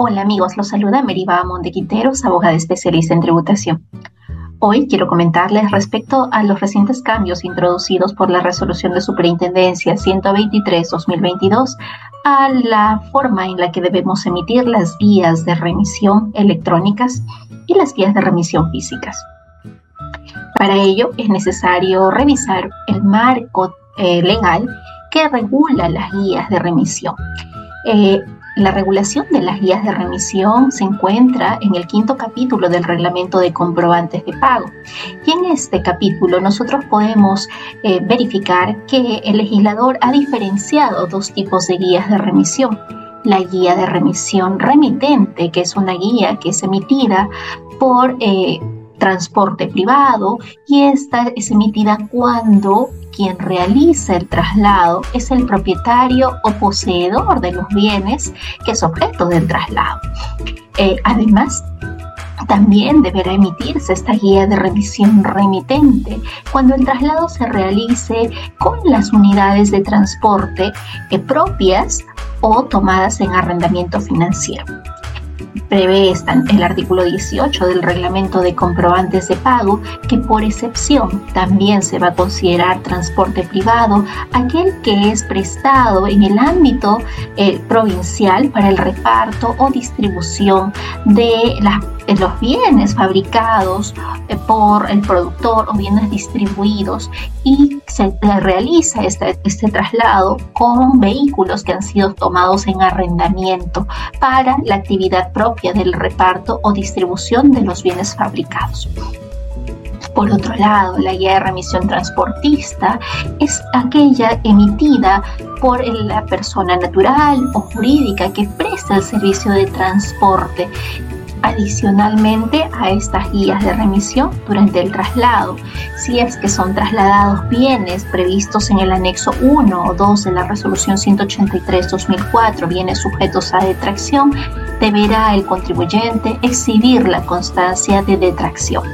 Hola amigos, los saluda Meriva Montequiteros, abogada especialista en tributación. Hoy quiero comentarles respecto a los recientes cambios introducidos por la resolución de superintendencia 123-2022 a la forma en la que debemos emitir las guías de remisión electrónicas y las guías de remisión físicas. Para ello es necesario revisar el marco eh, legal que regula las guías de remisión. Eh, la regulación de las guías de remisión se encuentra en el quinto capítulo del reglamento de comprobantes de pago. Y en este capítulo nosotros podemos eh, verificar que el legislador ha diferenciado dos tipos de guías de remisión. La guía de remisión remitente, que es una guía que es emitida por eh, transporte privado y esta es emitida cuando quien realiza el traslado es el propietario o poseedor de los bienes que es objeto del traslado. Eh, además, también deberá emitirse esta guía de remisión remitente cuando el traslado se realice con las unidades de transporte eh, propias o tomadas en arrendamiento financiero prevé el artículo 18 del reglamento de comprobantes de pago que por excepción también se va a considerar transporte privado aquel que es prestado en el ámbito eh, provincial para el reparto o distribución de las los bienes fabricados eh, por el productor o bienes distribuidos y se realiza este, este traslado con vehículos que han sido tomados en arrendamiento para la actividad propia del reparto o distribución de los bienes fabricados. Por otro lado, la guía de remisión transportista es aquella emitida por la persona natural o jurídica que presta el servicio de transporte adicionalmente a estas guías de remisión durante el traslado. Si es que son trasladados bienes previstos en el anexo 1 o 2 de la resolución 183-2004, bienes sujetos a detracción, deberá el contribuyente exhibir la constancia de detracción.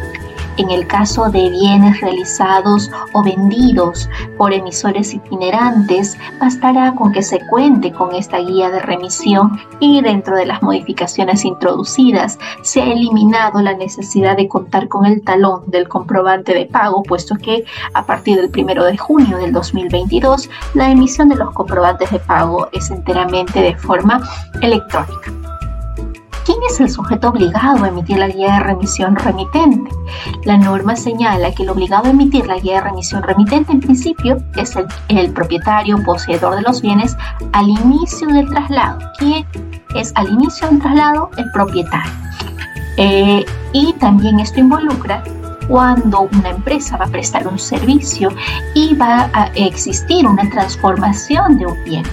En el caso de bienes realizados o vendidos por emisores itinerantes, bastará con que se cuente con esta guía de remisión y dentro de las modificaciones introducidas se ha eliminado la necesidad de contar con el talón del comprobante de pago, puesto que a partir del 1 de junio del 2022 la emisión de los comprobantes de pago es enteramente de forma electrónica. ¿Quién es el sujeto obligado a emitir la guía de remisión remitente? La norma señala que el obligado a emitir la guía de remisión remitente en principio es el, propietario poseedor de los bienes al inicio del traslado. ¿Quién es al inicio del traslado? El propietario. Eh, y también esto involucra cuando una empresa va a prestar un servicio y va a existir una transformación de un bien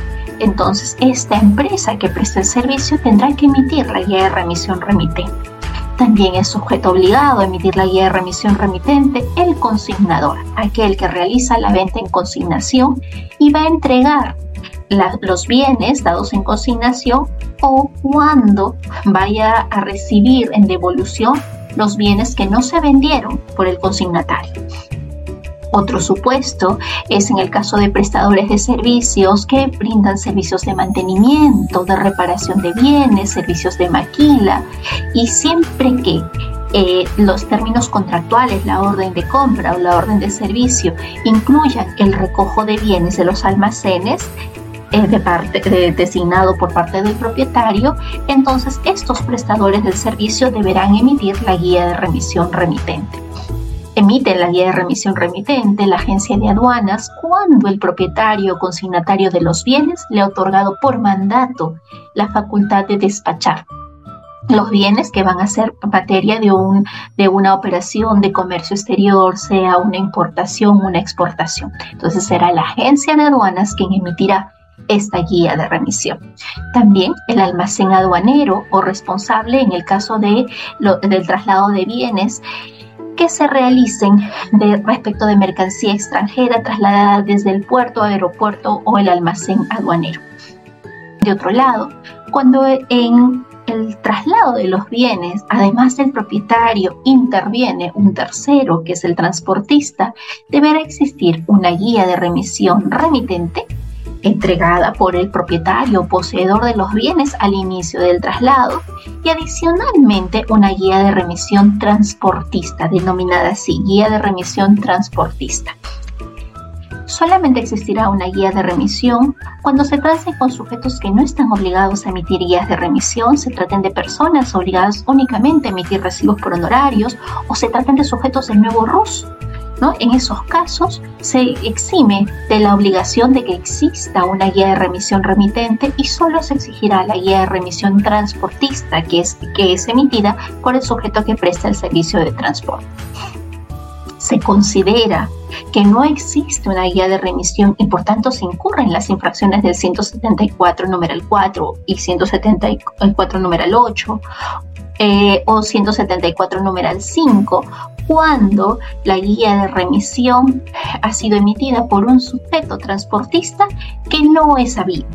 entonces esta empresa que presta el servicio tendrá que emitir la guía de remisión remitente. También es sujeto obligado a emitir la guía de remisión remitente el consignador, aquel que realiza la venta en consignación y va a entregar los bienes dados en consignación o cuando vaya a recibir en devolución los bienes que no se vendieron por el consignatario. Otro supuesto es en el caso de prestadores de servicios que brindan servicios de mantenimiento, de reparación de bienes, servicios de maquila. Y siempre que eh, los términos contractuales, la orden de compra o la orden de servicio incluyan el recojo de bienes de los almacenes, eh, parte, designado por parte del propietario, entonces estos prestadores del servicio deberán emitir la guía de remisión remitente emite la guía de remisión remitente la agencia de aduanas cuando el propietario o consignatario de los bienes le ha otorgado por mandato la facultad de despachar los bienes que van a ser materia de, un, de una operación de comercio exterior, sea una importación, una exportación. Entonces será la agencia de aduanas quien emitirá esta guía de remisión. También el almacén aduanero o responsable en el caso de del traslado de bienes que se realicen de, respecto de mercancía extranjera trasladada desde el puerto, aeropuerto o el almacén aduanero. De otro lado, cuando en el traslado de los bienes, además del propietario, interviene un tercero, que es el transportista, deberá existir una guía de remisión remitente entregada por el propietario o poseedor de los bienes al inicio del traslado y adicionalmente una guía de remisión transportista, denominada así, guía de remisión transportista. Solamente existirá una guía de remisión cuando se trate con sujetos que no están obligados a emitir guías de remisión, se traten de personas obligadas únicamente a emitir recibos por honorarios o se traten de sujetos del nuevo RUS. ¿No? En esos casos se exime de la obligación de que exista una guía de remisión remitente y solo se exigirá la guía de remisión transportista que es, que es emitida por el sujeto que presta el servicio de transporte. Se considera que no existe una guía de remisión y por tanto se incurren las infracciones del 174 numeral 4 y 174 numeral 8 eh, o 174 numeral 5 cuando la guía de remisión ha sido emitida por un sujeto transportista que no es sabido.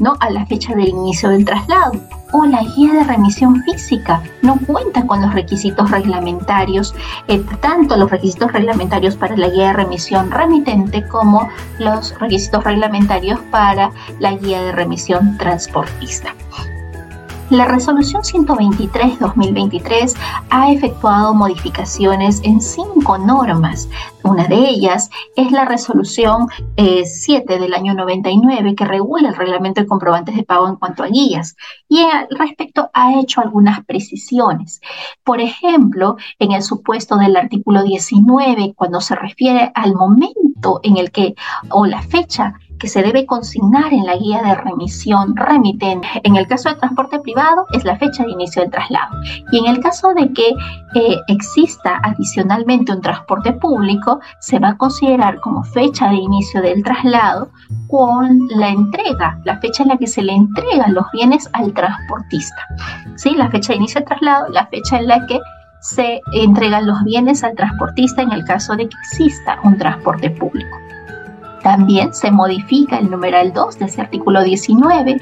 ¿no? a la fecha del inicio del traslado o la guía de remisión física no cuenta con los requisitos reglamentarios, eh, tanto los requisitos reglamentarios para la guía de remisión remitente como los requisitos reglamentarios para la guía de remisión transportista. La resolución 123-2023 ha efectuado modificaciones en cinco normas. Una de ellas es la resolución 7 eh, del año 99 que regula el reglamento de comprobantes de pago en cuanto a guías y al respecto ha hecho algunas precisiones. Por ejemplo, en el supuesto del artículo 19, cuando se refiere al momento en el que o la fecha que se debe consignar en la guía de remisión remitente. En el caso del transporte privado es la fecha de inicio del traslado. Y en el caso de que eh, exista adicionalmente un transporte público, se va a considerar como fecha de inicio del traslado con la entrega, la fecha en la que se le entregan los bienes al transportista. ¿Sí? La fecha de inicio del traslado, la fecha en la que se entregan los bienes al transportista en el caso de que exista un transporte público. También se modifica el numeral 2 de ese artículo 19,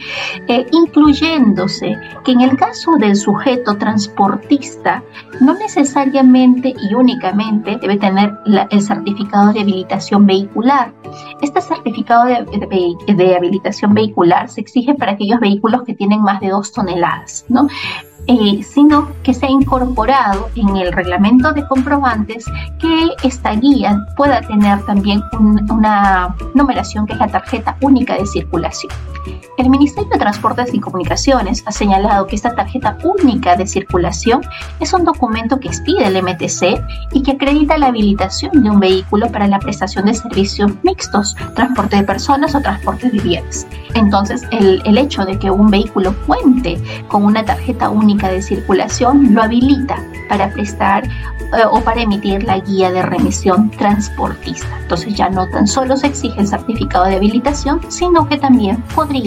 eh, incluyéndose que en el caso del sujeto transportista, no necesariamente y únicamente debe tener el certificado de habilitación vehicular. Este certificado de, habilitación vehicular se exige para aquellos vehículos que tienen más de 2 toneladas, ¿no? Eh, sino que se ha incorporado en el reglamento de comprobantes que esta guía pueda tener también una numeración que es la tarjeta única de circulación. El Ministerio de Transportes y Comunicaciones ha señalado que esta tarjeta única de circulación es un documento que expide el MTC y que acredita la habilitación de un vehículo para la prestación de servicios mixtos, transporte de personas o transporte de bienes. Entonces, el, el hecho de que un vehículo cuente con una tarjeta única de circulación lo habilita para prestar eh, o para emitir la guía de remisión transportista. Entonces ya no tan solo se exige el certificado de habilitación, sino que también podría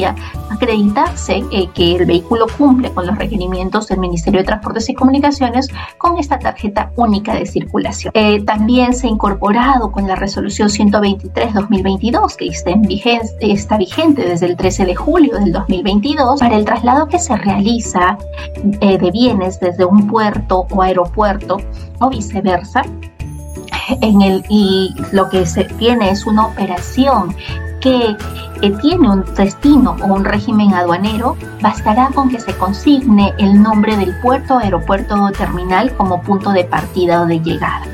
acreditarse eh, que el vehículo cumple con los requerimientos del Ministerio de Transportes y Comunicaciones con esta tarjeta única de circulación. Eh, también se ha incorporado con la resolución 123-2022 que está, en está vigente desde el 13 de julio del 2022 para el traslado que se realiza de bienes desde un puerto o aeropuerto o viceversa. En el, y lo que se tiene es una operación que tiene un destino o un régimen aduanero, bastará con que se consigne el nombre del puerto, aeropuerto o terminal como punto de partida o de llegada.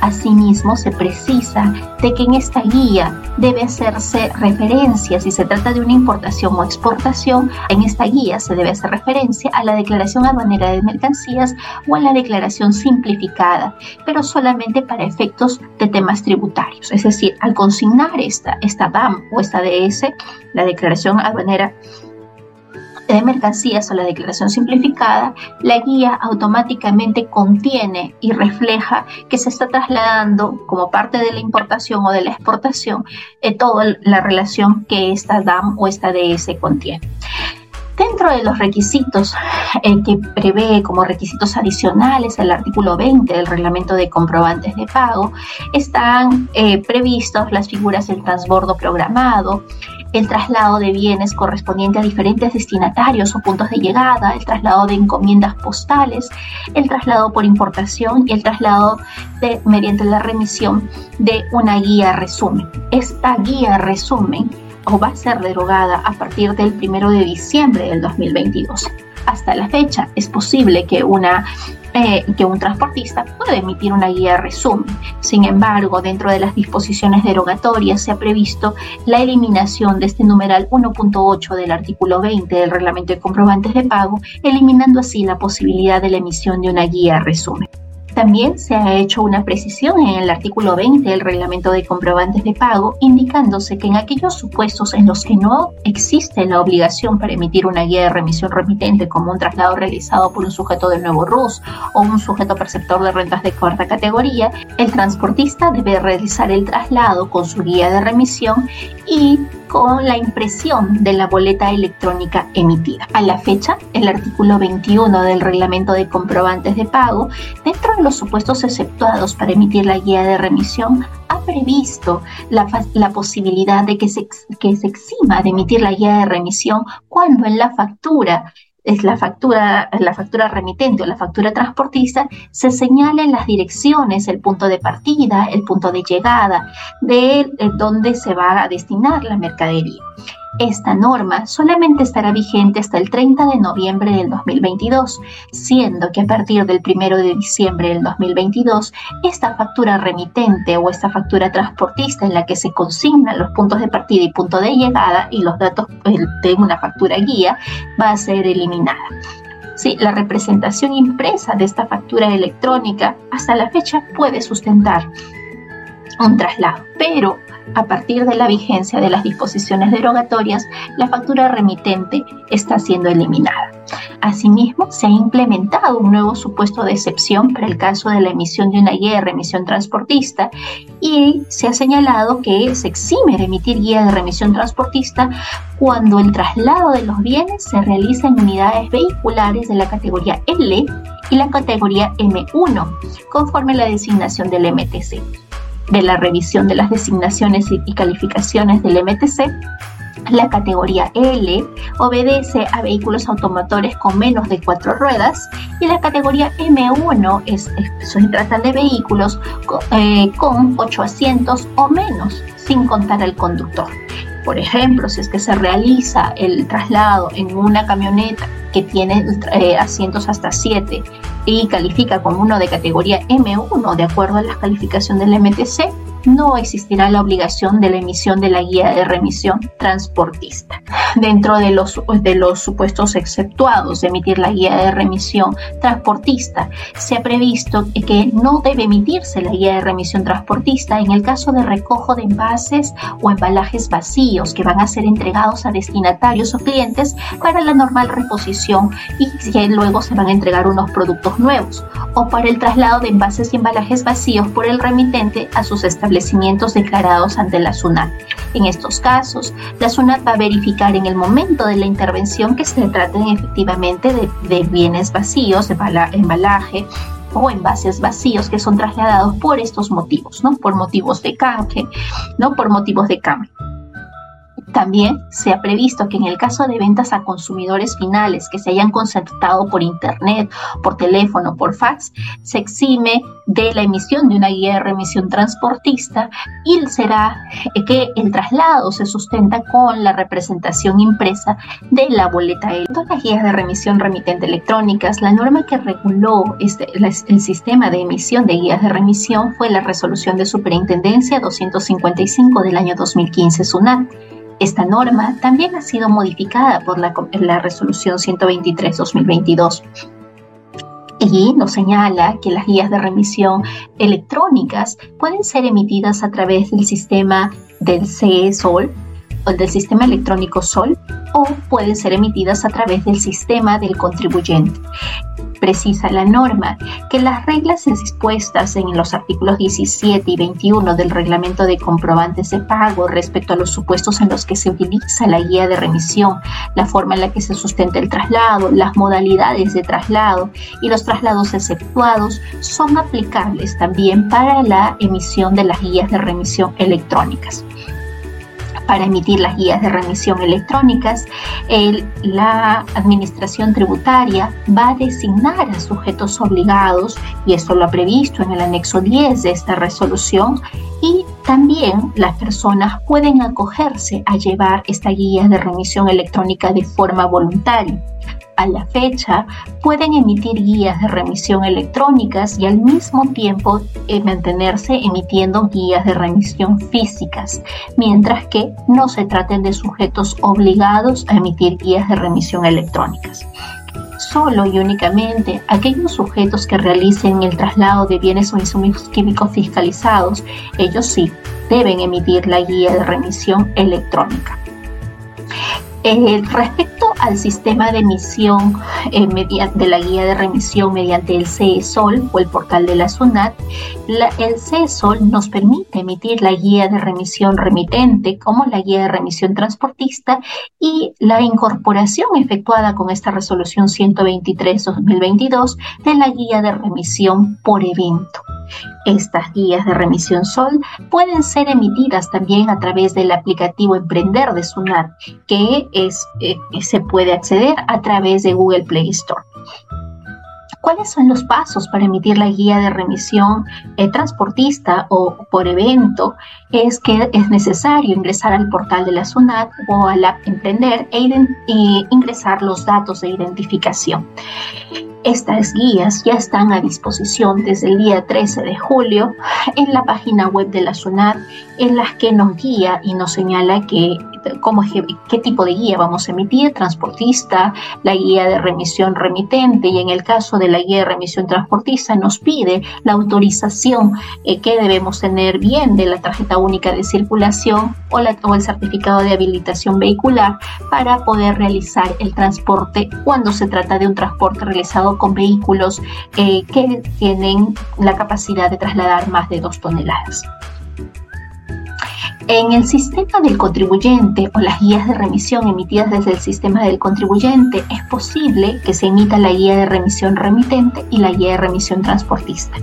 Asimismo, se precisa de que en esta guía debe hacerse referencia, si se trata de una importación o exportación, en esta guía se debe hacer referencia a la declaración aduanera de mercancías o a la declaración simplificada, pero solamente para efectos de temas tributarios. Es decir, al consignar esta, esta BAM o esta DS, la declaración aduanera de mercancías o la declaración simplificada, la guía automáticamente contiene y refleja que se está trasladando como parte de la importación o de la exportación eh, toda la relación que esta DAM o esta DS contiene. Dentro de los requisitos eh, que prevé como requisitos adicionales el artículo 20 del reglamento de comprobantes de pago, están eh, previstos las figuras del transbordo programado, el traslado de bienes correspondiente a diferentes destinatarios o puntos de llegada, el traslado de encomiendas postales, el traslado por importación y el traslado de, mediante la remisión de una guía resumen. Esta guía resumen o va a ser derogada a partir del 1 de diciembre del 2022. Hasta la fecha es posible que una eh, que un transportista puede emitir una guía resumen. Sin embargo, dentro de las disposiciones derogatorias se ha previsto la eliminación de este numeral 1.8 del artículo 20 del reglamento de comprobantes de pago, eliminando así la posibilidad de la emisión de una guía resumen. También se ha hecho una precisión en el artículo 20 del reglamento de comprobantes de pago, indicándose que en aquellos supuestos en los que no existe la obligación para emitir una guía de remisión remitente, como un traslado realizado por un sujeto de nuevo RUS o un sujeto perceptor de rentas de cuarta categoría, el transportista debe realizar el traslado con su guía de remisión y con la impresión de la boleta electrónica emitida. A la fecha, el artículo 21 del reglamento de comprobantes de pago, dentro de los supuestos exceptuados para emitir la guía de remisión, ha previsto la, posibilidad de que se exima de emitir la guía de remisión cuando en la factura es la factura, la factura remitente o la factura transportista, se señalen las direcciones, el punto de partida, el punto de llegada, de eh, dónde se va a destinar la mercadería. Esta norma solamente estará vigente hasta el 30 de noviembre del 2022, siendo que a partir del 1 de diciembre del 2022, esta factura remitente o esta factura transportista en la que se consignan los puntos de partida y punto de llegada y los datos de una factura guía va a ser eliminada. Sí, la representación impresa de esta factura electrónica hasta la fecha puede sustentar un traslado, pero a partir de la vigencia de las disposiciones derogatorias, la factura remitente está siendo eliminada. Asimismo, se ha implementado un nuevo supuesto de excepción para el caso de la emisión de una guía de remisión transportista y se ha señalado que se exime de emitir guía de remisión transportista cuando el traslado de los bienes se realiza en unidades vehiculares de la categoría L y la categoría M1, conforme a la designación del MTC de la revisión de las designaciones y calificaciones del MTC, la categoría L obedece a vehículos automotores con menos de cuatro ruedas y la categoría M1 es, se trata de vehículos eh, con ocho asientos o menos, sin contar al conductor. Por ejemplo, si es que se realiza el traslado en una camioneta que tiene eh, asientos hasta 7 y califica como uno de categoría M1 de acuerdo a la calificación del MTC, no existirá la obligación de la emisión de la guía de remisión transportista. Dentro de los, de los supuestos exceptuados de emitir la guía de remisión transportista, se ha previsto que no debe emitirse la guía de remisión transportista en el caso de recojo de envases o embalajes vacíos que van a ser entregados a destinatarios o clientes para la normal reposición y luego se van a entregar unos productos nuevos, o para el traslado de envases y embalajes vacíos por el remitente a sus establecimientos establecimientos declarados ante la SUNAT. En estos casos, la SUNAT va a verificar en el momento de la intervención que se traten efectivamente de, bienes vacíos, de embalaje, o envases vacíos que son trasladados por estos motivos, ¿no? Por motivos de canje, ¿no? Por motivos de cambio. También se ha previsto que en el caso de ventas a consumidores finales que se hayan concertado por internet, por teléfono, por fax, se exime de la emisión de una guía de remisión transportista y será que el traslado se sustenta con la representación impresa de la boleta todas las guías de remisión remitente electrónicas, la norma que reguló este, el sistema de emisión de guías de remisión fue la resolución de superintendencia 255 del año 2015 SUNAT esta norma también ha sido modificada por la, resolución 123-2022 y nos señala que las guías de remisión electrónicas pueden ser emitidas a través del sistema del CE-SOL o del sistema electrónico SOL o pueden ser emitidas a través del sistema del contribuyente precisa la norma que las reglas dispuestas en los artículos 17 y 21 del reglamento de comprobantes de pago respecto a los supuestos en los que se utiliza la guía de remisión, la forma en la que se sustenta el traslado, las modalidades de traslado y los traslados exceptuados son aplicables también para la emisión de las guías de remisión electrónicas para emitir las guías de remisión electrónicas, la Administración Tributaria va a designar a sujetos obligados, y esto lo ha previsto en el anexo 10 de esta resolución, y También las personas pueden acogerse a llevar esta guía de remisión electrónica de forma voluntaria. A la fecha, pueden emitir guías de remisión electrónicas y al mismo tiempo eh, mantenerse emitiendo guías de remisión físicas, mientras que no se traten de sujetos obligados a emitir guías de remisión electrónicas solo y únicamente aquellos sujetos que realicen el traslado de bienes o insumos químicos fiscalizados, ellos sí deben emitir la guía de remisión electrónica. Eh, respecto al sistema de emisión eh, de la guía de remisión mediante el CESOL o el portal de la SUNAT, el CESOL nos permite emitir la guía de remisión remitente como la guía de remisión transportista y la incorporación efectuada con esta resolución 123-2022 de la guía de remisión por evento. Estas guías de remisión SOL pueden ser emitidas también a través del aplicativo Emprender de SUNAT, que eh, se puede acceder a través de Google Play Store. ¿Cuáles son los pasos para emitir la guía de remisión eh, transportista o por evento? Es que es necesario ingresar al portal de la SUNAT o al app Emprender e ingresar los datos de identificación. Estas guías ya están a disposición desde el día 13 de julio en la página web de la SUNAT, en las que nos guía y nos señala que cómo, qué tipo de guía vamos a emitir, transportista, la guía de remisión remitente y en el caso de la guía de remisión transportista nos pide la autorización eh, que debemos tener bien de la tarjeta única de circulación o, la, o el certificado de habilitación vehicular para poder realizar el transporte cuando se trata de un transporte realizado con vehículos eh, que tienen la capacidad de trasladar más de dos toneladas. En el sistema del contribuyente o las guías de remisión emitidas desde el sistema del contribuyente es posible que se emita la guía de remisión remitente y la guía de remisión transportista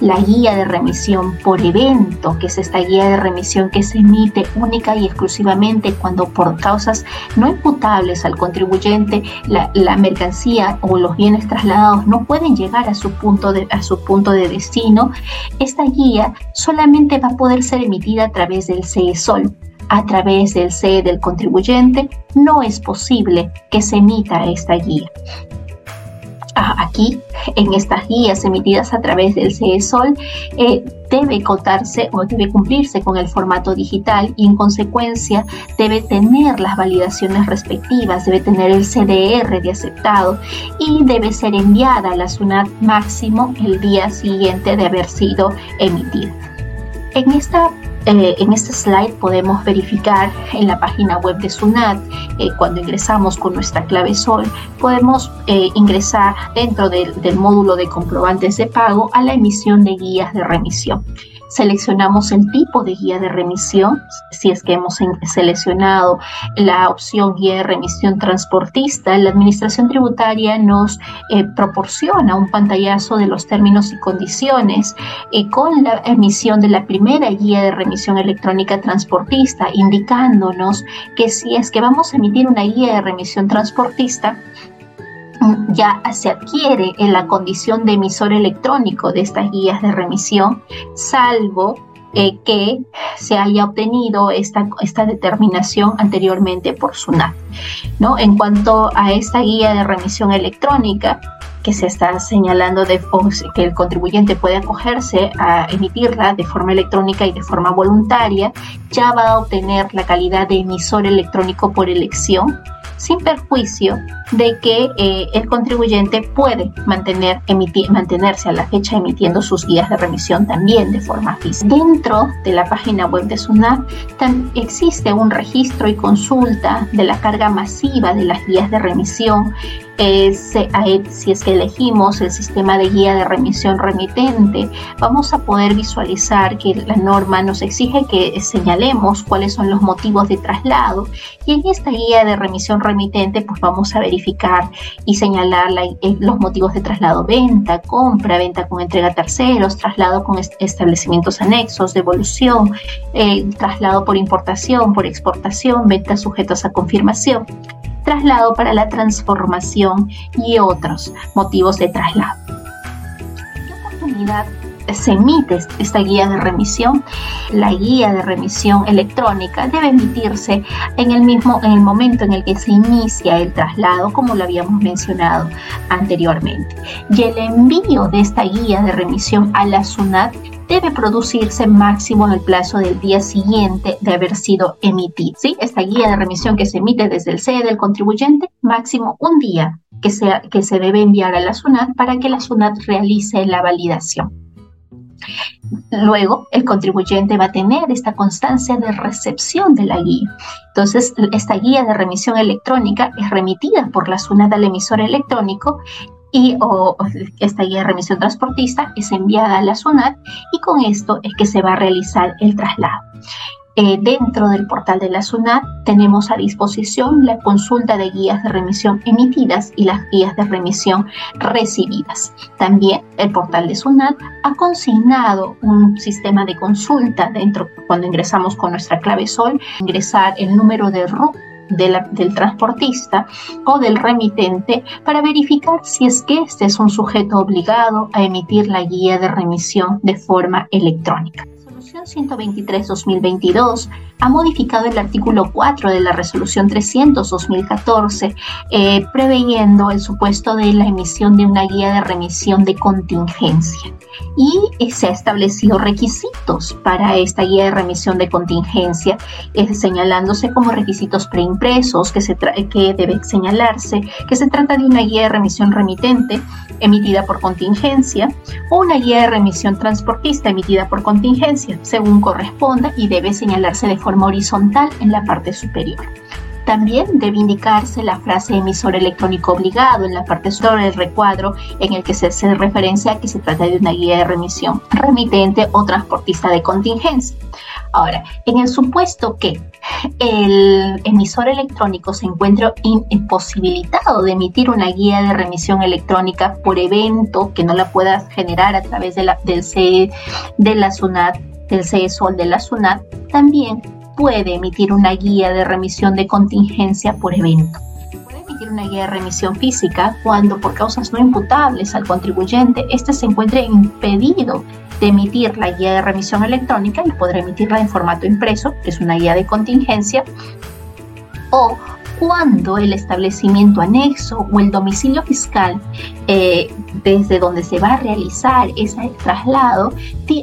la guía de remisión por evento, que es esta guía de remisión que se emite única y exclusivamente cuando por causas no imputables al contribuyente la, mercancía o los bienes trasladados no pueden llegar a su, punto de, a su punto de destino, esta guía solamente va a poder ser emitida a través del CESOL. A través del CE del contribuyente no es posible que se emita esta guía. Aquí, en estas guías emitidas a través del CESOL, eh, debe contarse o debe cumplirse con el formato digital y en consecuencia debe tener las validaciones respectivas, debe tener el CDR de aceptado y debe ser enviada a la SUNAT máximo el día siguiente de haber sido emitida. En esta eh, en este slide podemos verificar en la página web de SUNAT, eh, cuando ingresamos con nuestra clave SOL, podemos eh, ingresar dentro del módulo de comprobantes de pago a la emisión de guías de remisión seleccionamos el tipo de guía de remisión, si es que hemos seleccionado la opción guía de remisión transportista, la Administración Tributaria nos eh, proporciona un pantallazo de los términos y condiciones y con la emisión de la primera guía de remisión electrónica transportista, indicándonos que si es que vamos a emitir una guía de remisión transportista, ya se adquiere en la condición de emisor electrónico de estas guías de remisión, salvo eh, que se haya obtenido esta, esta determinación anteriormente por SUNAT. ¿no? En cuanto a esta guía de remisión electrónica, que se está señalando de, que el contribuyente puede acogerse a emitirla de forma electrónica y de forma voluntaria, ya va a obtener la calidad de emisor electrónico por elección sin perjuicio de que eh, el contribuyente puede mantener, mantenerse a la fecha emitiendo sus guías de remisión también de forma física. Dentro de la página web de SUNAT existe un registro y consulta de la carga masiva de las guías de remisión si es que elegimos el sistema de guía de remisión remitente, vamos a poder visualizar que la norma nos exige que señalemos cuáles son los motivos de traslado y en esta guía de remisión remitente pues vamos a verificar y señalar eh, los motivos de traslado venta, compra, venta con entrega a terceros, traslado con establecimientos anexos, devolución, eh, traslado por importación, por exportación, ventas sujetas a confirmación traslado para la transformación y otros motivos de traslado. ¿Qué oportunidad se emite esta guía de remisión, la guía de remisión electrónica debe emitirse en el mismo en el momento en el que se inicia el traslado, como lo habíamos mencionado anteriormente. Y el envío de esta guía de remisión a la SUNAT debe producirse máximo en el plazo del día siguiente de haber sido emitido. ¿sí? Esta guía de remisión que se emite desde el sede del contribuyente, máximo un día que, sea, que se debe enviar a la SUNAT para que la SUNAT realice la validación. Luego, el contribuyente va a tener esta constancia de recepción de la guía. Entonces, esta guía de remisión electrónica es remitida por la SUNAT al emisor electrónico y esta guía de remisión transportista es enviada a la SUNAT y con esto es que se va a realizar el traslado. Eh, dentro del portal de la SUNAT tenemos a disposición la consulta de guías de remisión emitidas y las guías de remisión recibidas. También el portal de SUNAT ha consignado un sistema de consulta dentro cuando ingresamos con nuestra clave SOL, ingresar el número de RUC del transportista o del remitente para verificar si es que este es un sujeto obligado a emitir la guía de remisión de forma electrónica. 123-2022 ha modificado el artículo 4 de la resolución 300-2014, eh, preveyendo el supuesto de la emisión de una guía de remisión de contingencia. Y se ha establecido requisitos para esta guía de remisión de contingencia, eh, señalándose como requisitos preimpresos que, se que debe señalarse que se trata de una guía de remisión remitente emitida por contingencia o una guía de remisión transportista emitida por contingencia, según corresponda, y debe señalarse de forma horizontal en la parte superior. También debe indicarse la frase emisor electrónico obligado en la parte superior del recuadro en el que se hace referencia a que se trata de una guía de remisión remitente o transportista de contingencia. Ahora, en el supuesto que el emisor electrónico se encuentra imposibilitado de emitir una guía de remisión electrónica por evento que no la pueda generar a través del CE de la SUNAT, del CESOL de la SUNAT, también puede emitir una guía de remisión de contingencia por evento. Puede emitir una guía de remisión física cuando por causas no imputables al contribuyente éste se encuentre impedido de emitir la guía de remisión electrónica y podrá emitirla en formato impreso, que es una guía de contingencia, o cuando el establecimiento anexo o el domicilio fiscal eh, desde donde se va a realizar ese traslado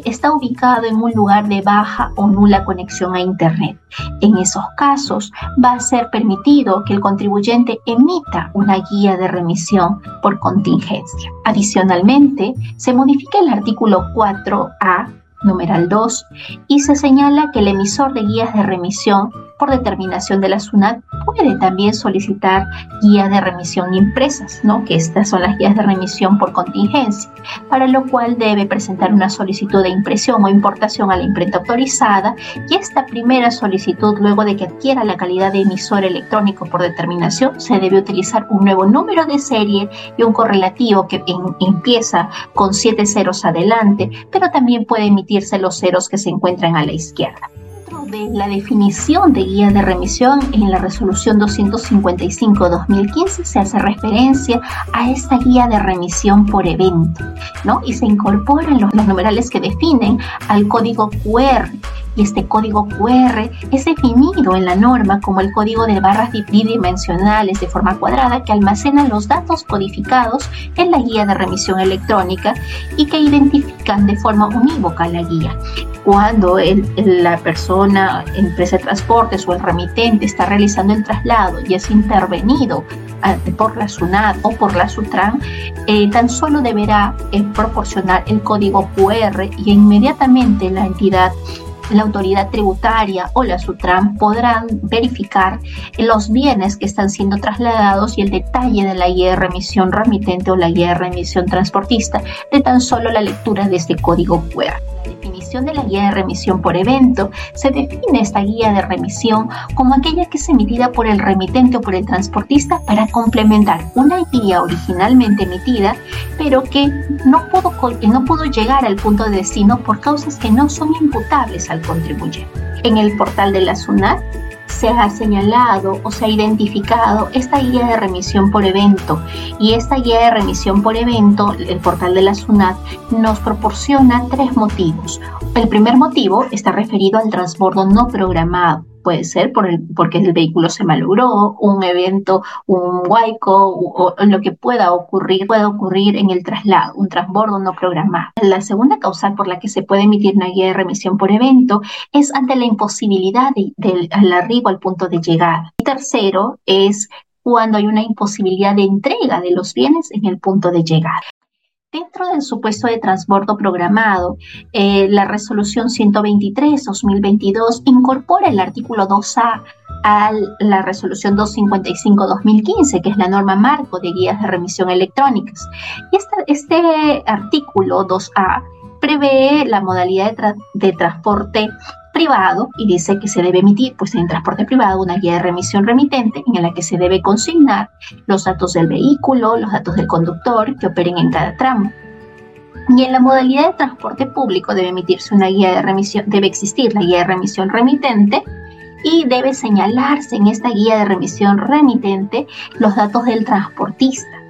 está ubicado en un lugar de baja o nula conexión a Internet. En esos casos va a ser permitido que el contribuyente emita una guía de remisión por contingencia. Adicionalmente, se modifica el artículo 4A numeral 2, y se señala que el emisor de guías de remisión por determinación de la SUNAT puede también solicitar guías de remisión impresas, ¿no? que estas son las guías de remisión por contingencia, para lo cual debe presentar una solicitud de impresión o importación a la imprenta autorizada y esta primera solicitud, luego de que adquiera la calidad de emisor electrónico por determinación, se debe utilizar un nuevo número de serie y un correlativo que empieza con siete ceros adelante, pero también puede emitirse los ceros que se encuentran a la izquierda de la definición de guía de remisión en la resolución 255-2015 se hace referencia a esta guía de remisión por evento, ¿no? Y se incorporan los, los numerales que definen al código QR y este código QR es definido en la norma como el código de barras bidimensionales de forma cuadrada que almacena los datos codificados en la guía de remisión electrónica y que identifican de forma unívoca la guía. Cuando la persona, empresa de transportes o el remitente está realizando el traslado y es intervenido por la SUNAT o por la SUTRAN, eh, tan solo deberá eh, proporcionar el código QR y inmediatamente la entidad la autoridad tributaria o la SUTRAM podrán verificar los bienes que están siendo trasladados y el detalle de la guía de remisión remitente o la guía de remisión transportista de tan solo la lectura de este código QR definición de la guía de remisión por evento, se define esta guía de remisión como aquella que es emitida por el remitente o por el transportista para complementar una guía originalmente emitida, pero que no pudo, no pudo llegar al punto de destino por causas que no son imputables al contribuyente. En el portal de la SUNAT se ha señalado o se ha identificado esta guía de remisión por evento y esta guía de remisión por evento, el portal de la SUNAT, nos proporciona tres motivos. El primer motivo está referido al transbordo no programado puede ser por el, porque el vehículo se malogró, un evento, un huaico o, lo que pueda ocurrir, puede ocurrir en el traslado, un transbordo no programado. La segunda causal por la que se puede emitir una guía de remisión por evento es ante la imposibilidad del arribo al punto de llegada. Y tercero es cuando hay una imposibilidad de entrega de los bienes en el punto de llegada. Dentro del supuesto de transbordo programado, eh, la resolución 123-2022 incorpora el artículo 2A a la resolución 255-2015, que es la norma marco de guías de remisión electrónicas. Y este, artículo 2A prevé la modalidad de transporte y dice que se debe emitir, pues en transporte privado, una guía de remisión remitente en la que se debe consignar los datos del vehículo, los datos del conductor que operen en cada tramo. Y en la modalidad de transporte público debe emitirse una guía de remisión, debe existir la guía de remisión remitente y debe señalarse en esta guía de remisión remitente los datos del transportista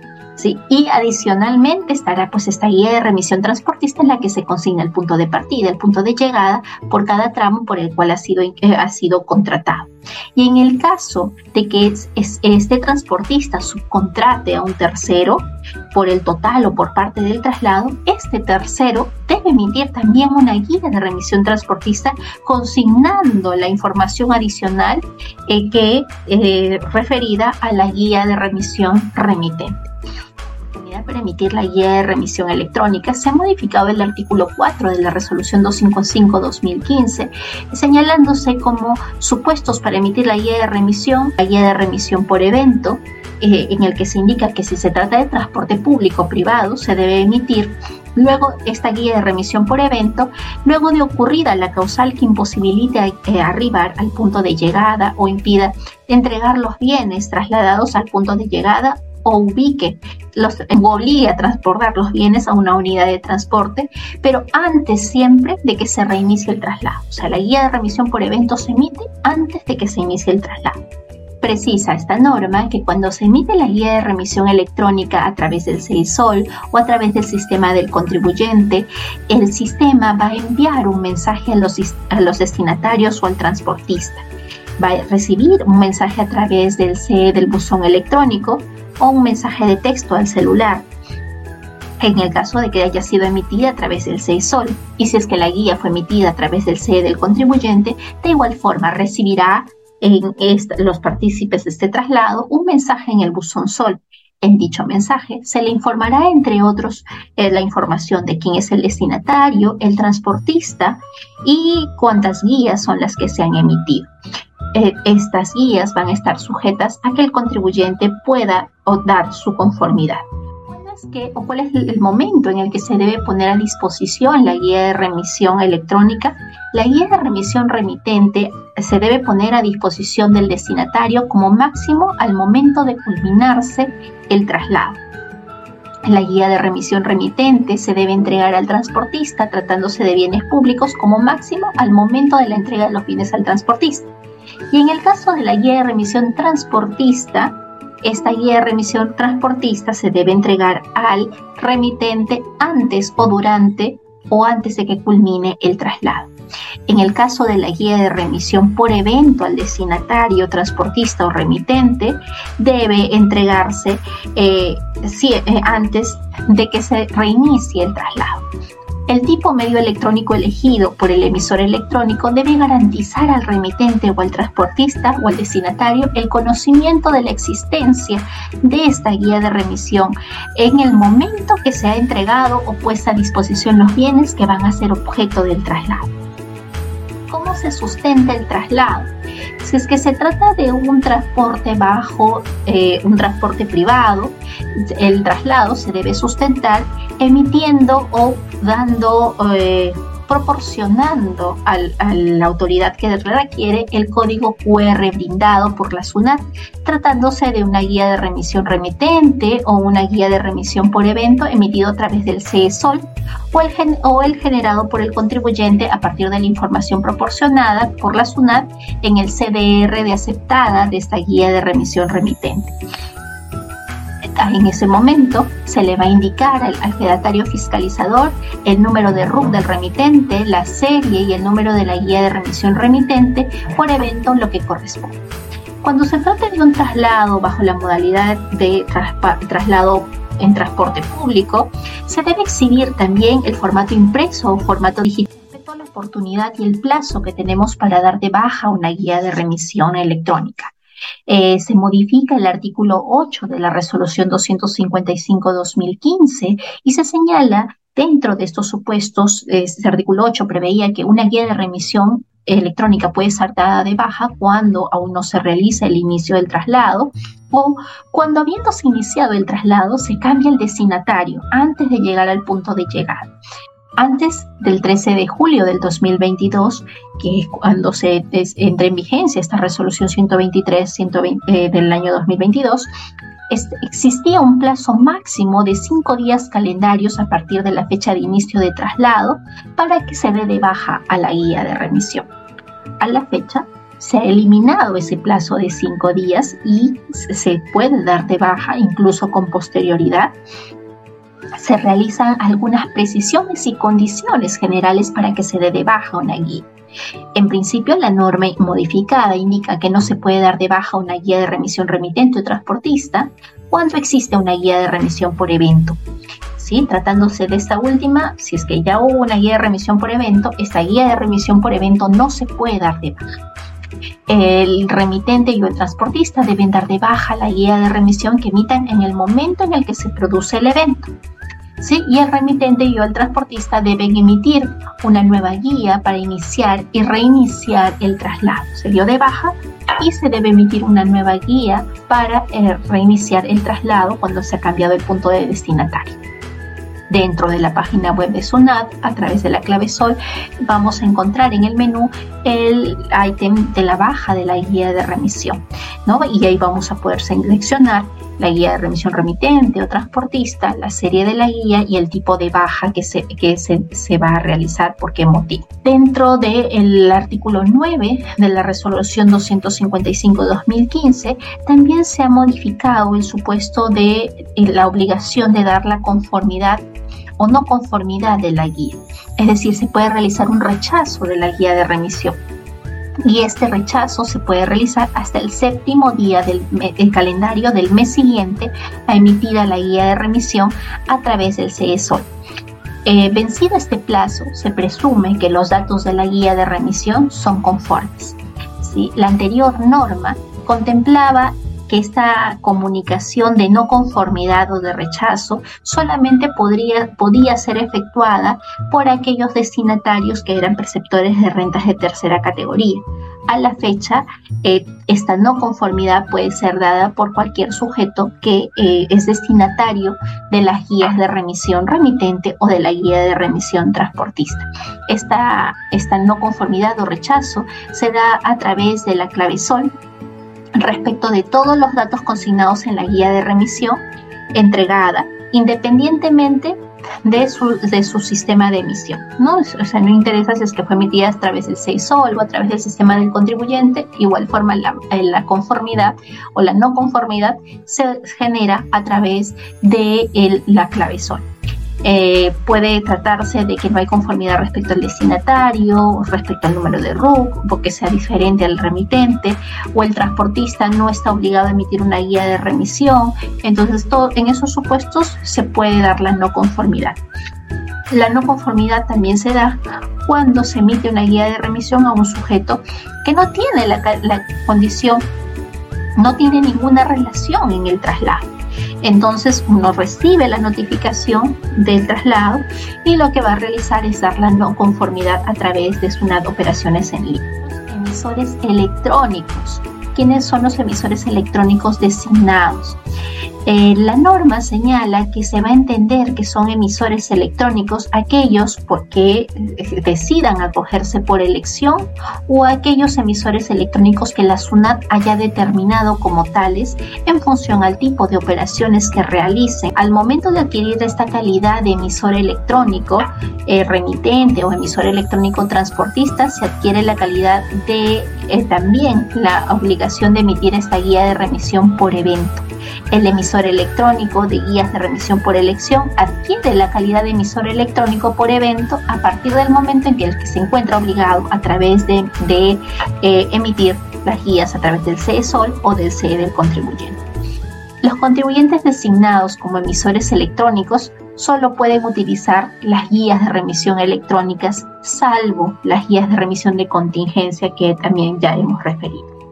y adicionalmente estará pues esta guía de remisión transportista en la que se consigna el punto de partida, el punto de llegada por cada tramo por el cual ha sido, eh, ha sido contratado. Y en el caso de que este transportista subcontrate a un tercero por el total o por parte del traslado, este tercero debe emitir también una guía de remisión transportista consignando la información adicional eh, que eh, referida a la guía de remisión remitente para emitir la guía de remisión electrónica, se ha modificado el artículo 4 de la resolución 255-2015, señalándose como supuestos para emitir la guía de remisión, la guía de remisión por evento, eh, en el que se indica que si se trata de transporte público o privado, se debe emitir Luego, esta guía de remisión por evento, luego de ocurrida la causal que imposibilite eh, arribar al punto de llegada o impida entregar los bienes trasladados al punto de llegada o ubique, los, obligue a transportar los bienes a una unidad de transporte, pero antes siempre de que se reinicie el traslado. O sea, la guía de remisión por evento se emite antes de que se inicie el traslado. Precisa esta norma que cuando se emite la guía de remisión electrónica a través del CEISOL o a través del sistema del contribuyente, el sistema va a enviar un mensaje a los, a los destinatarios o al transportista. Va a recibir un mensaje a través del CE del buzón electrónico o un mensaje de texto al celular en el caso de que haya sido emitida a través del CE Sol y si es que la guía fue emitida a través del CE del contribuyente, de igual forma recibirá en los partícipes de este traslado un mensaje en el buzón Sol. En dicho mensaje se le informará, entre otros, eh, la información de quién es el destinatario, el transportista y cuántas guías son las que se han emitido. Eh, estas guías van a estar sujetas a que el contribuyente pueda dar su conformidad. ¿O cuál es el momento en el que se debe poner a disposición la guía de remisión electrónica? La guía de remisión remitente se debe poner a disposición del destinatario como máximo al momento de culminarse el traslado. La guía de remisión remitente se debe entregar al transportista tratándose de bienes públicos como máximo al momento de la entrega de los bienes al transportista. Y en el caso de la guía de remisión transportista, esta guía de remisión transportista se debe entregar al remitente antes o durante o antes de que culmine el traslado. En el caso de la guía de remisión por evento al destinatario, transportista o remitente, debe entregarse eh, eh, antes de que se reinicie el traslado. El tipo medio electrónico elegido por el emisor electrónico debe garantizar al remitente o al transportista o al destinatario el conocimiento de la existencia de esta guía de remisión en el momento que se ha entregado o puesta a disposición los bienes que van a ser objeto del traslado. ¿Cómo se sustenta el traslado? Si es que se trata de un transporte bajo, eh, un transporte privado, el traslado se debe sustentar emitiendo o dando eh, proporcionando a la autoridad que requiere el código QR brindado por la SUNAT, tratándose de una guía de remisión remitente o una guía de remisión por evento emitido a través del CESOL o el, o el generado por el contribuyente a partir de la información proporcionada por la SUNAT en el CDR de aceptada de esta guía de remisión remitente en ese momento se le va a indicar al, al fiscalizador el número de RUC del remitente, la serie y el número de la guía de remisión remitente por evento lo que corresponde. Cuando se trata de un traslado bajo la modalidad de traslado en transporte público, se debe exhibir también el formato impreso o formato digital la oportunidad y el plazo que tenemos para dar de baja una guía de remisión electrónica. Eh, se modifica el artículo 8 de la resolución 255-2015 y se señala dentro de estos supuestos, este artículo 8 preveía que una guía de remisión electrónica puede ser dada de baja cuando aún no se realiza el inicio del traslado o cuando habiéndose iniciado el traslado se cambia el destinatario antes de llegar al punto de llegada antes del 13 de julio del 2022, que es cuando se entra en vigencia esta resolución 123 eh, del año 2022, existía un plazo máximo de cinco días calendarios a partir de la fecha de inicio de traslado para que se dé de baja a la guía de remisión. A la fecha se ha eliminado ese plazo de cinco días y se puede dar de baja incluso con posterioridad se realizan algunas precisiones y condiciones generales para que se dé de baja una guía. En principio, la norma modificada indica que no se puede dar de baja una guía de remisión remitente o transportista cuando existe una guía de remisión por evento. ¿Sí? Tratándose de esta última, si es que ya hubo una guía de remisión por evento, esta guía de remisión por evento no se puede dar de baja. El remitente y el transportista deben dar de baja la guía de remisión que emitan en el momento en el que se produce el evento. Y el remitente y el transportista deben emitir una nueva guía para iniciar y reiniciar el traslado. Se dio de baja y se debe emitir una nueva guía para eh, reiniciar el traslado cuando se ha cambiado el punto de destinatario. Dentro de la página web de SUNAT, a través de la clave SOL, vamos a encontrar en el menú el ítem de la baja de la guía de remisión, ¿no? Y ahí vamos a poder seleccionar la guía de remisión remitente o transportista, la serie de la guía y el tipo de baja que se, que se, va a realizar, por qué motivo. Dentro del artículo 9 de la resolución 255-2015, también se ha modificado el supuesto de eh, la obligación de dar la conformidad o no conformidad de la guía. Es decir, se puede realizar un rechazo de la guía de remisión y este rechazo se puede realizar hasta el séptimo día del calendario del mes siguiente a emitida la guía de remisión a través del CESOL. Eh, vencido este plazo, se presume que los datos de la guía de remisión son conformes. ¿sí? La anterior norma contemplaba que esta comunicación de no conformidad o de rechazo solamente podría, podía ser efectuada por aquellos destinatarios que eran perceptores de rentas de tercera categoría. A la fecha, eh, esta no conformidad puede ser dada por cualquier sujeto que eh, es destinatario de las guías de remisión remitente o de la guía de remisión transportista. Esta, esta no conformidad o rechazo se da a través de la clave SOL respecto de todos los datos consignados en la guía de remisión entregada, independientemente de su, de su sistema de emisión. ¿no? O sea, no interesa si es que fue emitida a través del CESOL o a través del sistema del contribuyente, igual forma la, la conformidad o la no conformidad se genera a través de la clave SOL. Eh, puede tratarse de que no hay conformidad respecto al destinatario, respecto al número de RUC, porque sea diferente al remitente, o el transportista no está obligado a emitir una guía de remisión. Entonces, en esos supuestos se puede dar la no conformidad. La no conformidad también se da cuando se emite una guía de remisión a un sujeto que no tiene la, la condición, no tiene ninguna relación en el traslado entonces uno recibe la notificación del traslado y lo que va a realizar es dar la no conformidad a través de SUNAT operaciones en línea. Emisores electrónicos. ¿Quiénes son los emisores electrónicos designados? Eh, la norma señala que se va a entender que son emisores electrónicos aquellos porque eh, decidan acogerse por elección o aquellos emisores electrónicos que la SUNAT haya determinado como tales en función al tipo de operaciones que realicen. Al momento de adquirir esta calidad de emisor electrónico eh, remitente o emisor electrónico transportista, se adquiere la calidad de también la obligación de emitir esta guía de remisión por evento. El emisor electrónico de guías de remisión por elección adquiere la calidad de emisor electrónico por evento a partir del momento en que el que se encuentra obligado a través de, eh, emitir las guías a través del CESOL o del CE del contribuyente. Los contribuyentes designados como emisores electrónicos solo pueden utilizar las guías de remisión electrónicas, salvo las guías de remisión de contingencia que también ya hemos referido.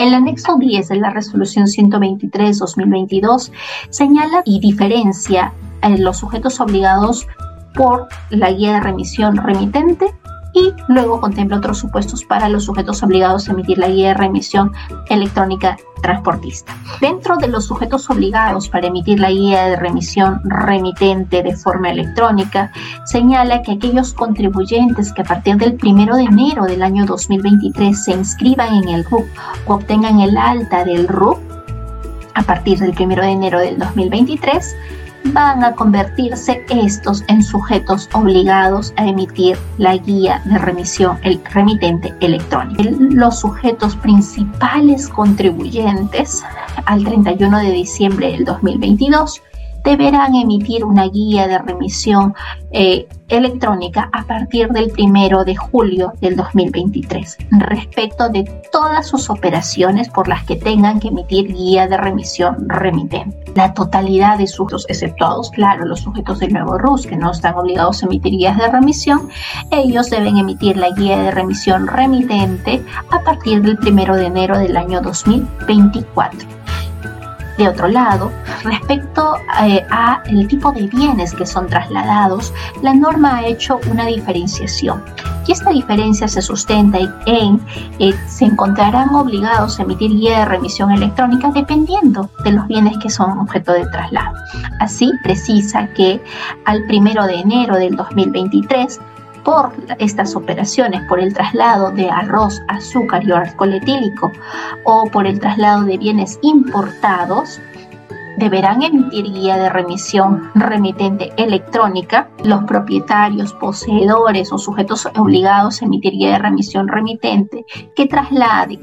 El anexo 10 de la resolución 123-2022 señala y diferencia a los sujetos obligados por la guía de remisión remitente y luego contempla otros supuestos para los sujetos obligados a emitir la guía de remisión electrónica transportista. Dentro de los sujetos obligados para emitir la guía de remisión remitente de forma electrónica, señala que aquellos contribuyentes que a partir del 1 de enero del año 2023 se inscriban en el RUP o obtengan el alta del RUP a partir del 1 de enero del 2023, van a convertirse estos en sujetos obligados a emitir la guía de remisión el remitente electrónico. Los sujetos principales contribuyentes al 31 de diciembre del 2022 deberán emitir una guía de remisión eh, electrónica a partir del primero de julio del 2023 respecto de todas sus operaciones por las que tengan que emitir guía de remisión remitente. La totalidad de sujetos exceptuados, claro, los sujetos del nuevo RUS que no están obligados a emitir guías de remisión, ellos deben emitir la guía de remisión remitente a partir del primero de enero del año 2024. De otro lado, respecto eh, a el tipo de bienes que son trasladados, la norma ha hecho una diferenciación. Y esta diferencia se sustenta en eh, se encontrarán obligados a emitir guía de remisión electrónica dependiendo de los bienes que son objeto de traslado. Así precisa que al primero de enero del 2023 por estas operaciones, por el traslado de arroz, azúcar y alcohol etílico o por el traslado de bienes importados, deberán emitir guía de remisión remitente electrónica. Los propietarios, poseedores o sujetos obligados a emitir guía de remisión remitente que trasladen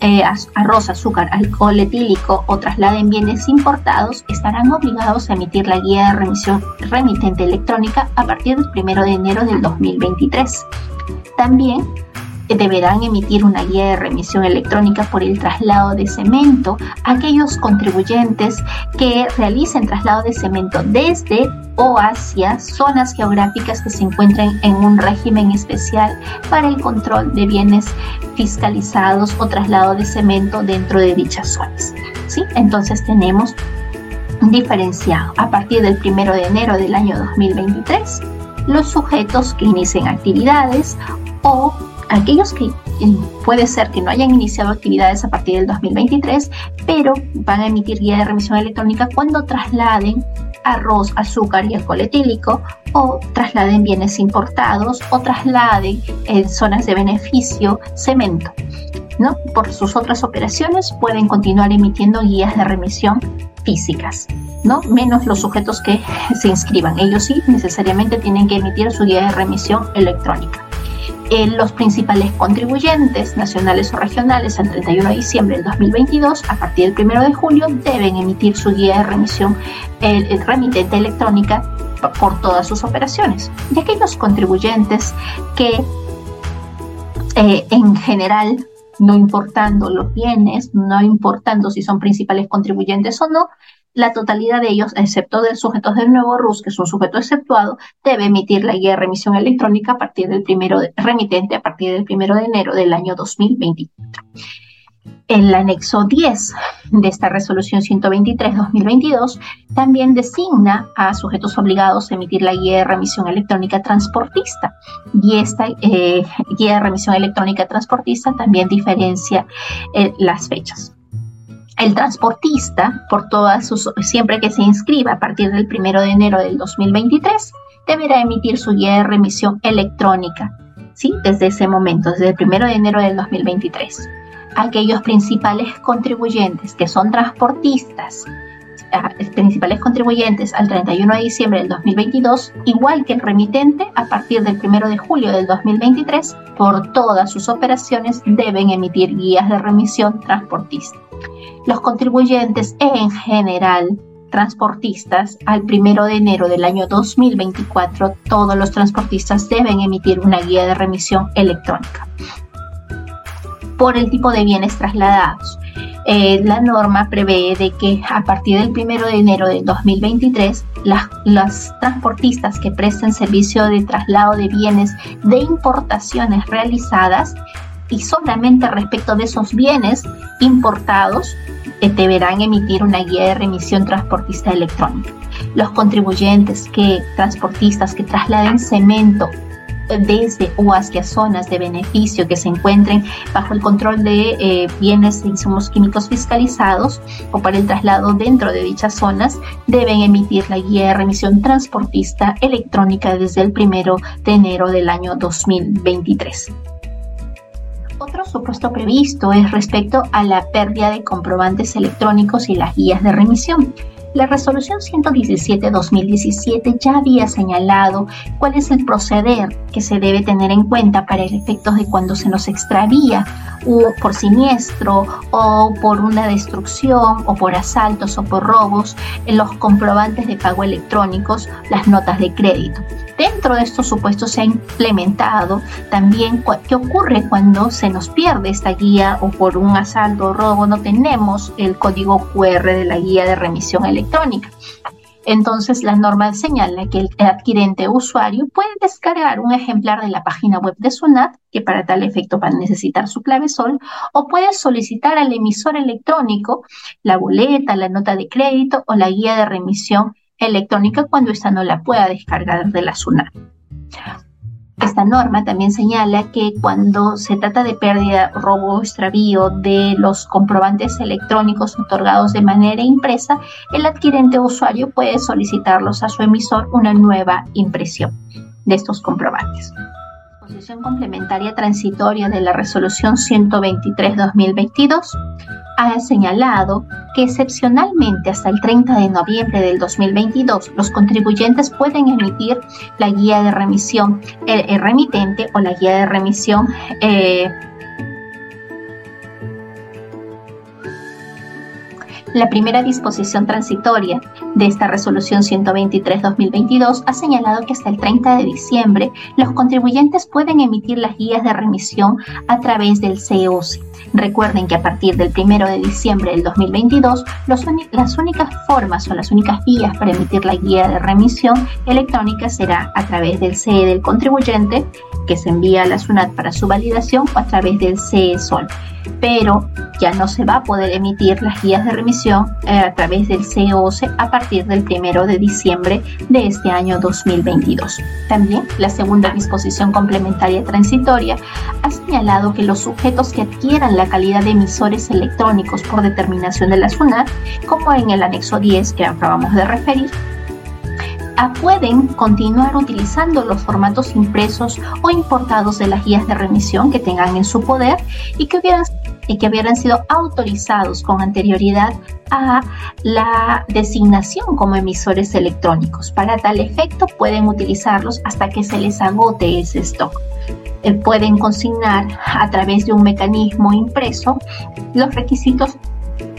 eh, arroz, azúcar, alcohol etílico o trasladen bienes importados estarán obligados a emitir la guía de remisión remitente electrónica a partir del 1 de enero del 2023. También deberán emitir una guía de remisión electrónica por el traslado de cemento aquellos contribuyentes que realicen traslado de cemento desde o hacia zonas geográficas que se encuentren en un régimen especial para el control de bienes fiscalizados o traslado de cemento dentro de dichas zonas. ¿Sí? Entonces tenemos diferenciado a partir del 1 de enero del año 2023 los sujetos que inicien actividades o aquellos que eh, puede ser que no hayan iniciado actividades a partir del 2023, pero van a emitir guía de remisión electrónica cuando trasladen arroz, azúcar y alcohol etílico o trasladen bienes importados o trasladen en zonas de beneficio cemento. ¿no? Por sus otras operaciones pueden continuar emitiendo guías de remisión físicas. ¿no? menos los sujetos que se inscriban. Ellos sí necesariamente tienen que emitir su guía de remisión electrónica los principales contribuyentes nacionales o regionales al 31 de diciembre del 2022, a partir del 1 de julio, deben emitir su guía de remisión el, remitente electrónica por todas sus operaciones. Y aquellos contribuyentes que eh, en general no importando los bienes, no importando si son principales contribuyentes o no, la totalidad de ellos, excepto de sujetos del nuevo RUS, que es un sujeto exceptuado, debe emitir la guía de remisión electrónica a partir del primero remitente a partir del primero de enero del año 2024. El anexo 10 de esta resolución 123-2022 también designa a sujetos obligados a emitir la guía de remisión electrónica transportista y esta eh, guía de remisión electrónica transportista también diferencia eh, las fechas. El transportista, por todas sus, siempre que se inscriba a partir del 1 de enero del 2023, deberá emitir su guía de remisión electrónica, ¿sí? Desde ese momento, desde el 1 de enero del 2023. Aquellos principales contribuyentes que son transportistas, principales contribuyentes al 31 de diciembre del 2022, igual que el remitente, a partir del 1 de julio del 2023, por todas sus operaciones deben emitir guías de remisión transportista. Los contribuyentes en general transportistas al 1 de enero del año 2024, todos los transportistas deben emitir una guía de remisión electrónica por el tipo de bienes trasladados. Eh, la norma prevé de que a partir del 1 de enero del 2023 las, las transportistas que presten servicio de traslado de bienes de importaciones realizadas y solamente respecto de esos bienes importados eh, deberán emitir una guía de remisión transportista electrónica. Los contribuyentes que transportistas que trasladen cemento desde o hacia zonas de beneficio que se encuentren bajo el control de eh, bienes e insumos químicos fiscalizados o para el traslado dentro de dichas zonas, deben emitir la guía de remisión transportista electrónica desde el primero de enero del año 2023. Otro supuesto previsto es respecto a la pérdida de comprobantes electrónicos y las guías de remisión. La resolución 117-2017 ya había señalado cuál es el proceder que se debe tener en cuenta para el efecto de cuando se nos extravía o por siniestro o por una destrucción o por asaltos o por robos en los comprobantes de pago electrónicos, las notas de crédito. Dentro de estos supuestos se ha implementado también qué ocurre cuando se nos pierde esta guía o por un asalto o robo no tenemos el código QR de la guía de remisión electrónica. Entonces, la norma señala que el adquirente usuario puede descargar un ejemplar de la página web de SUNAT, que para tal efecto va a necesitar su clave SOL, o puede solicitar al emisor electrónico la boleta, la nota de crédito o la guía de remisión electrónica cuando ésta no la pueda descargar de la SUNAT. Esta norma también señala que cuando se trata de pérdida, robo o extravío de los comprobantes electrónicos otorgados de manera impresa, el adquirente usuario puede solicitarlos a su emisor una nueva impresión de estos comprobantes. Disposición complementaria transitoria de la resolución 123-2022 ha señalado que excepcionalmente hasta el 30 de noviembre del 2022 los contribuyentes pueden emitir la guía de remisión el, remitente o la guía de remisión eh, La primera disposición transitoria de esta resolución 123-2022 ha señalado que hasta el 30 de diciembre los contribuyentes pueden emitir las guías de remisión a través del COC. Recuerden que a partir del 1 de diciembre del 2022, las únicas formas o las únicas vías para emitir la guía de remisión electrónica será a través del CE del contribuyente, que se envía a la SUNAT para su validación, o a través del CE SOL pero ya no se va a poder emitir las guías de remisión eh, a través del COC a partir del 1 de diciembre de este año 2022. También la segunda disposición complementaria transitoria ha señalado que los sujetos que adquieran la calidad de emisores electrónicos por determinación de la SUNAT, como en el anexo 10 que acabamos de referir, pueden continuar utilizando los formatos impresos o importados de las guías de remisión que tengan en su poder y que hubieran, y que hubieran sido autorizados con anterioridad a la designación como emisores electrónicos. Para tal efecto pueden utilizarlos hasta que se les agote ese stock eh, pueden consignar a través de un mecanismo impreso los requisitos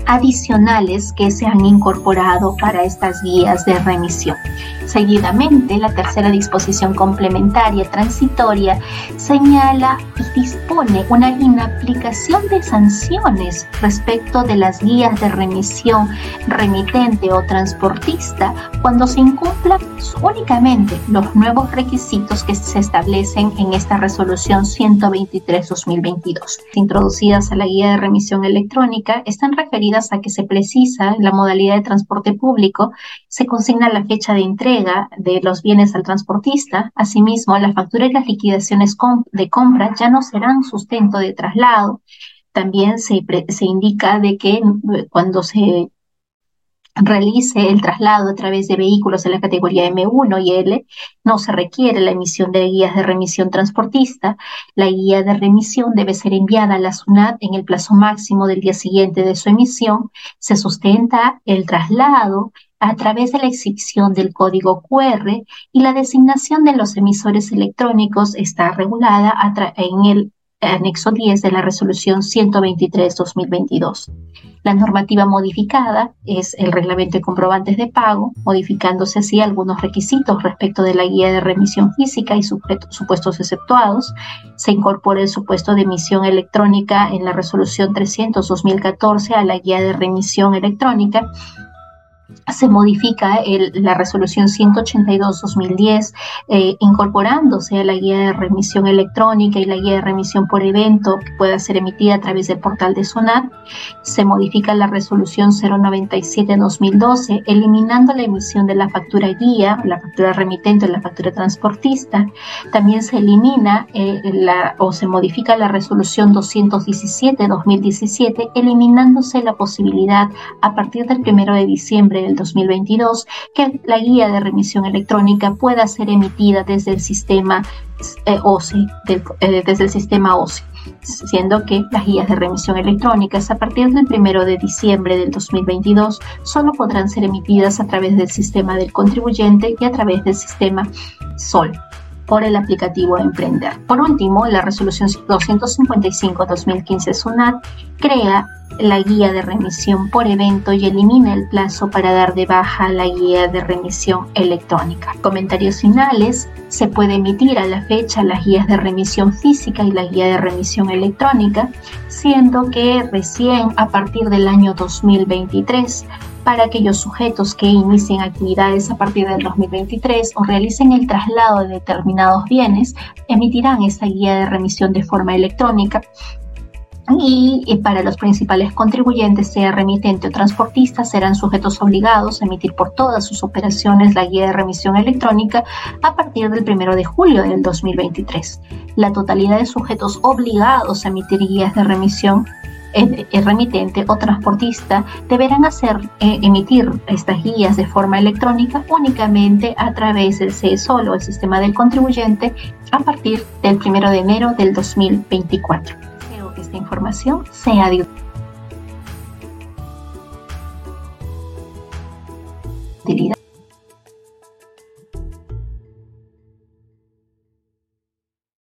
adicionales que se han incorporado para estas guías de remisión. Seguidamente, la tercera disposición complementaria transitoria señala y dispone una inaplicación de sanciones respecto de las guías de remisión remitente o transportista cuando se incumplan únicamente los nuevos requisitos que se establecen en esta resolución 123-2022. Introducidas a la guía de remisión electrónica están referidas a que se precisa la modalidad de transporte público, se consigna la fecha de entrega, de los bienes al transportista. Asimismo, la factura y las liquidaciones de compra ya no serán sustento de traslado. también se, se indica de que cuando se realice el traslado a través de vehículos de la categoría M1 y L, no se requiere la emisión de guías de remisión transportista. La guía de remisión debe ser enviada a la SUNAT en el plazo máximo del día siguiente de su emisión. Se sustenta el traslado a través de la exhibición del código QR y la designación de los emisores electrónicos está regulada en el anexo 10 de la resolución 123-2022. La normativa modificada es el reglamento de comprobantes de pago, modificándose así algunos requisitos respecto de la guía de remisión física y supuestos exceptuados. Se incorpora el supuesto de emisión electrónica en la resolución 300-2014 a la guía de remisión electrónica se modifica la resolución 182-2010, eh, incorporándose a la guía de remisión electrónica y la guía de remisión por evento que pueda ser emitida a través del portal de SONAT. Se modifica la resolución 097-2012, eliminando la emisión de la factura guía, la factura remitente la factura transportista. También se elimina eh, la, o se modifica la resolución 217-2017, eliminándose la posibilidad a partir del 1 de diciembre del 2022 que la guía de remisión electrónica pueda ser emitida desde el sistema eh, eh, desde el sistema OCE siendo que las guías de remisión electrónicas a partir del 1 de diciembre del 2022 solo podrán ser emitidas a través del sistema del contribuyente y a través del sistema SOL por el aplicativo Emprender. Por último, la resolución 255-2015 SUNAT crea la guía de remisión por evento y elimina el plazo para dar de baja la guía de remisión electrónica. Comentarios finales. Se puede emitir a la fecha las guías de remisión física y la guía de remisión electrónica, siendo que recién a partir del año 2023 para aquellos sujetos que inicien actividades a partir del 2023 o realicen el traslado de determinados bienes, emitirán esta guía de remisión de forma electrónica y para los principales contribuyentes, sea remitente o transportista, serán sujetos obligados a emitir por todas sus operaciones la guía de remisión electrónica a partir del 1 de julio del 2023. La totalidad de sujetos obligados a emitir guías de remisión remitente o transportista deberán hacer eh, emitir estas guías de forma electrónica únicamente a través del CESOL o el sistema del contribuyente a partir del 1 de enero del 2024 esta información sea de utilidad.